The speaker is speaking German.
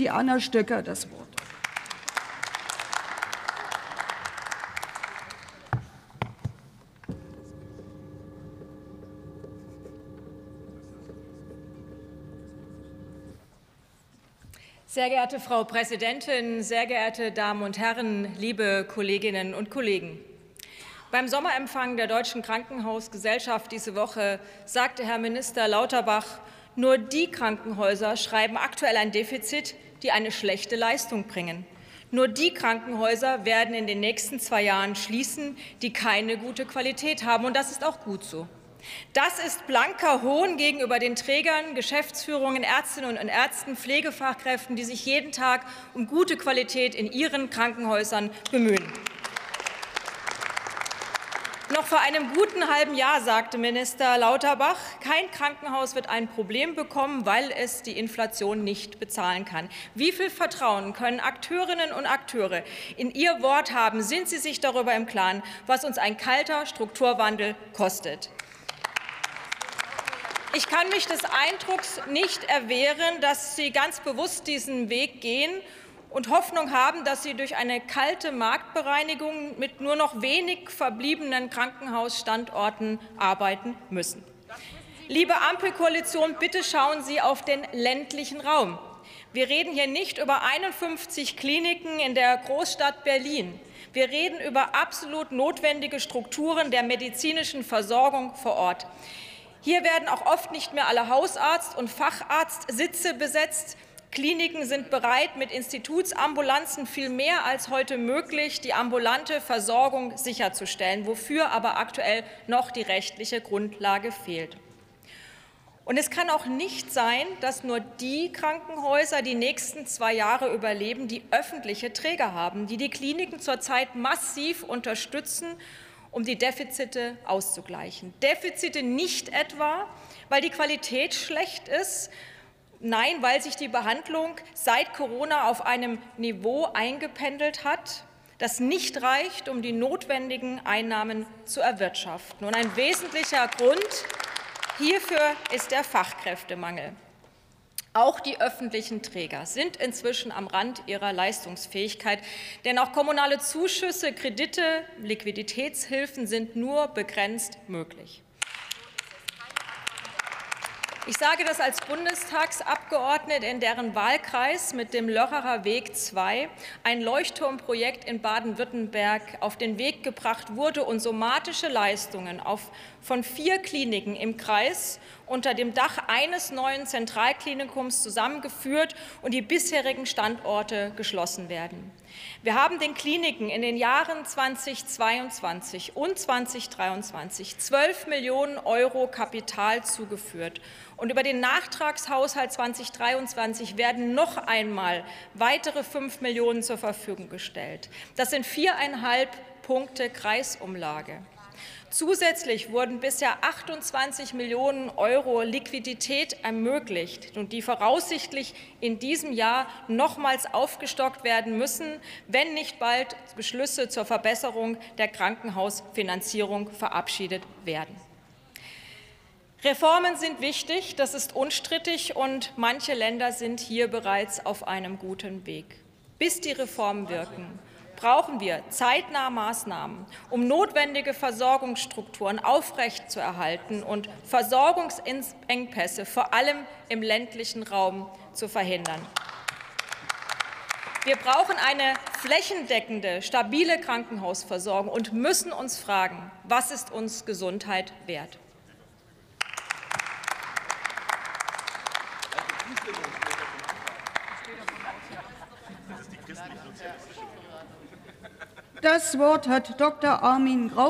die Anna Stöcker das Wort. Sehr geehrte Frau Präsidentin, sehr geehrte Damen und Herren, liebe Kolleginnen und Kollegen! Beim Sommerempfang der Deutschen Krankenhausgesellschaft diese Woche sagte Herr Minister Lauterbach, nur die Krankenhäuser schreiben aktuell ein Defizit, die eine schlechte Leistung bringen. Nur die Krankenhäuser werden in den nächsten zwei Jahren schließen, die keine gute Qualität haben. Und das ist auch gut so. Das ist blanker Hohn gegenüber den Trägern, Geschäftsführungen, Ärztinnen und Ärzten, Pflegefachkräften, die sich jeden Tag um gute Qualität in ihren Krankenhäusern bemühen. Noch vor einem guten halben Jahr sagte Minister Lauterbach, kein Krankenhaus wird ein Problem bekommen, weil es die Inflation nicht bezahlen kann. Wie viel Vertrauen können Akteurinnen und Akteure in ihr Wort haben? Sind sie sich darüber im Klaren, was uns ein kalter Strukturwandel kostet? Ich kann mich des Eindrucks nicht erwehren, dass Sie ganz bewusst diesen Weg gehen und Hoffnung haben, dass Sie durch eine kalte Marktbereinigung mit nur noch wenig verbliebenen Krankenhausstandorten arbeiten müssen. Liebe Ampelkoalition, bitte schauen Sie auf den ländlichen Raum. Wir reden hier nicht über 51 Kliniken in der Großstadt Berlin. Wir reden über absolut notwendige Strukturen der medizinischen Versorgung vor Ort. Hier werden auch oft nicht mehr alle Hausarzt- und Facharztsitze besetzt. Kliniken sind bereit, mit Institutsambulanzen viel mehr als heute möglich die ambulante Versorgung sicherzustellen, wofür aber aktuell noch die rechtliche Grundlage fehlt. Und es kann auch nicht sein, dass nur die Krankenhäuser die nächsten zwei Jahre überleben, die öffentliche Träger haben, die die Kliniken zurzeit massiv unterstützen um die Defizite auszugleichen. Defizite nicht etwa, weil die Qualität schlecht ist, nein, weil sich die Behandlung seit Corona auf einem Niveau eingependelt hat, das nicht reicht, um die notwendigen Einnahmen zu erwirtschaften. Und ein wesentlicher Grund hierfür ist der Fachkräftemangel. Auch die öffentlichen Träger sind inzwischen am Rand ihrer Leistungsfähigkeit, denn auch kommunale Zuschüsse, Kredite, Liquiditätshilfen sind nur begrenzt möglich. Ich sage das als Bundestagsabgeordnete, in deren Wahlkreis mit dem Lörrerer Weg 2 ein Leuchtturmprojekt in Baden-Württemberg auf den Weg gebracht wurde und somatische Leistungen auf, von vier Kliniken im Kreis unter dem Dach eines neuen Zentralklinikums zusammengeführt und die bisherigen Standorte geschlossen werden. Wir haben den Kliniken in den Jahren 2022 und 2023 12 Millionen Euro Kapital zugeführt. Und über den Nachtragshaushalt 2023 werden noch einmal weitere 5 Millionen zur Verfügung gestellt. Das sind viereinhalb Punkte Kreisumlage. Zusätzlich wurden bisher 28 Millionen Euro Liquidität ermöglicht, und die voraussichtlich in diesem Jahr nochmals aufgestockt werden müssen, wenn nicht bald Beschlüsse zur Verbesserung der Krankenhausfinanzierung verabschiedet werden. Reformen sind wichtig, das ist unstrittig, und manche Länder sind hier bereits auf einem guten Weg. Bis die Reformen wirken, brauchen wir zeitnah Maßnahmen, um notwendige Versorgungsstrukturen aufrechtzuerhalten und Versorgungsengpässe vor allem im ländlichen Raum zu verhindern. Wir brauchen eine flächendeckende, stabile Krankenhausversorgung und müssen uns fragen, was ist uns Gesundheit wert? Das Wort hat Dr. Armin Grau.